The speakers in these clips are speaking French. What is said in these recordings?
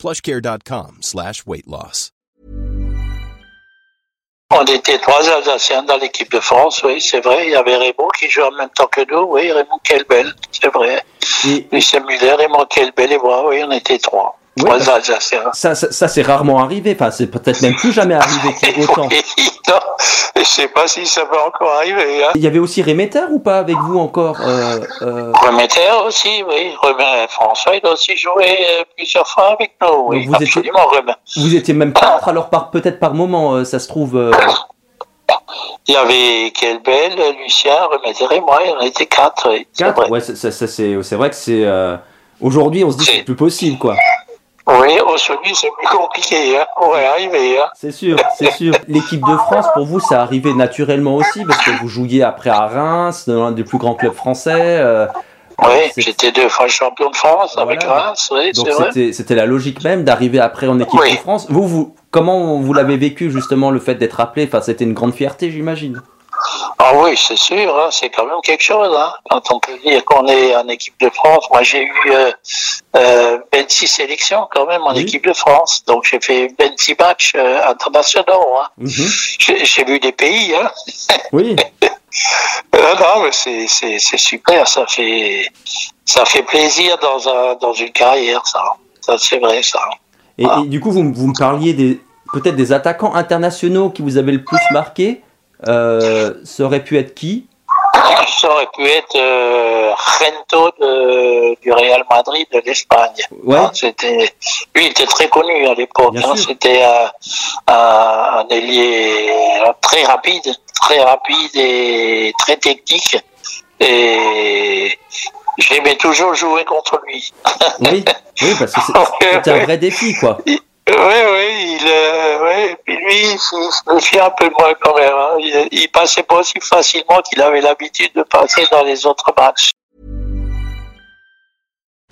plushcare.com slash weight loss. On était trois Alsaciens dans l'équipe de France, oui, c'est vrai. Il y avait Raymond qui jouait en même temps que nous, oui, Raymond Kelbel, c'est vrai. Et- Lucien Muller, Raymond Kelbel et moi, oui, on était trois. Ça, ça, ça, c'est rarement arrivé. Enfin, c'est peut-être même plus jamais arrivé qu'il y ait autant. Je sais pas si ça va encore arriver. Hein. Il y avait aussi Réméter ou pas avec vous encore euh, euh, Remetter aussi, oui. Remet- François, il a aussi joué euh, plusieurs fois avec nous, oui. Vous étiez- Absolument, Remet. Vous étiez même quatre, alors par, peut-être par moment, euh, ça se trouve. euh, Il y avait Kelbel, Lucien, Remetter et moi, on était quatre, oui. quatre. Ouais, c'est vrai que c'est. Aujourd'hui, on se dit que C'est- plus possible, quoi. Oui, aujourd'hui, c'est plus compliqué, hein. On va y arriver, hein. C'est sûr, c'est sûr. L'équipe de France, pour vous, ça arrivait naturellement aussi, parce que vous jouiez après à Reims, dans l'un des plus grands clubs français. euh, Oui, j'étais deux fois champion de France avec. Reims, oui, Donc c'était c'était la logique même d'arriver après en équipe Oui. de France. Vous, vous, comment vous l'avez vécu justement le fait d'être appelé? Enfin, c'était une grande fierté, j'imagine. Ah oui, c'est sûr, hein, c'est quand même quelque chose. Hein, quand on peut dire qu'on est en équipe de France. Moi, j'ai eu euh, euh, 26 sélections quand même en Oui. équipe de France. Donc, j'ai fait 26 matchs euh, internationaux. Hein. Mhm. J'ai j'ai vu des pays. Hein. Oui, Euh, non, mais c'est super. Ça fait ça fait plaisir dans un dans une carrière, ça. Ça c'est vrai, ça. et, et du coup, vous, me parliez des peut-être des attaquants internationaux qui vous avaient le plus marqué. Euh, ça aurait pu être qui? Ça aurait pu être euh, Rento de, du Real Madrid de l'Espagne. Ouais. Hein, c'était, lui, il était très connu à l'époque. Hein. C'était un, un, un ailier très rapide, très rapide et très technique. Et j'aimais toujours jouer contre lui. Oui, oui, parce que c'était un vrai défi, quoi. Oui, oui, il, euh, lui, il se un peu de moi quand même. hein. Il, il passait pas aussi facilement qu'il avait l'habitude de passer dans les autres matchs.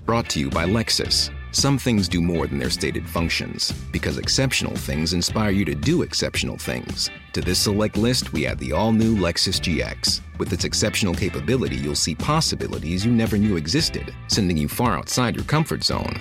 Brought to you by Lexus. Some things do more than their stated functions, because exceptional things inspire you to do exceptional things. To this select list, we add the all new Lexus GX. With its exceptional capability, you'll see possibilities you never knew existed, sending you far outside your comfort zone.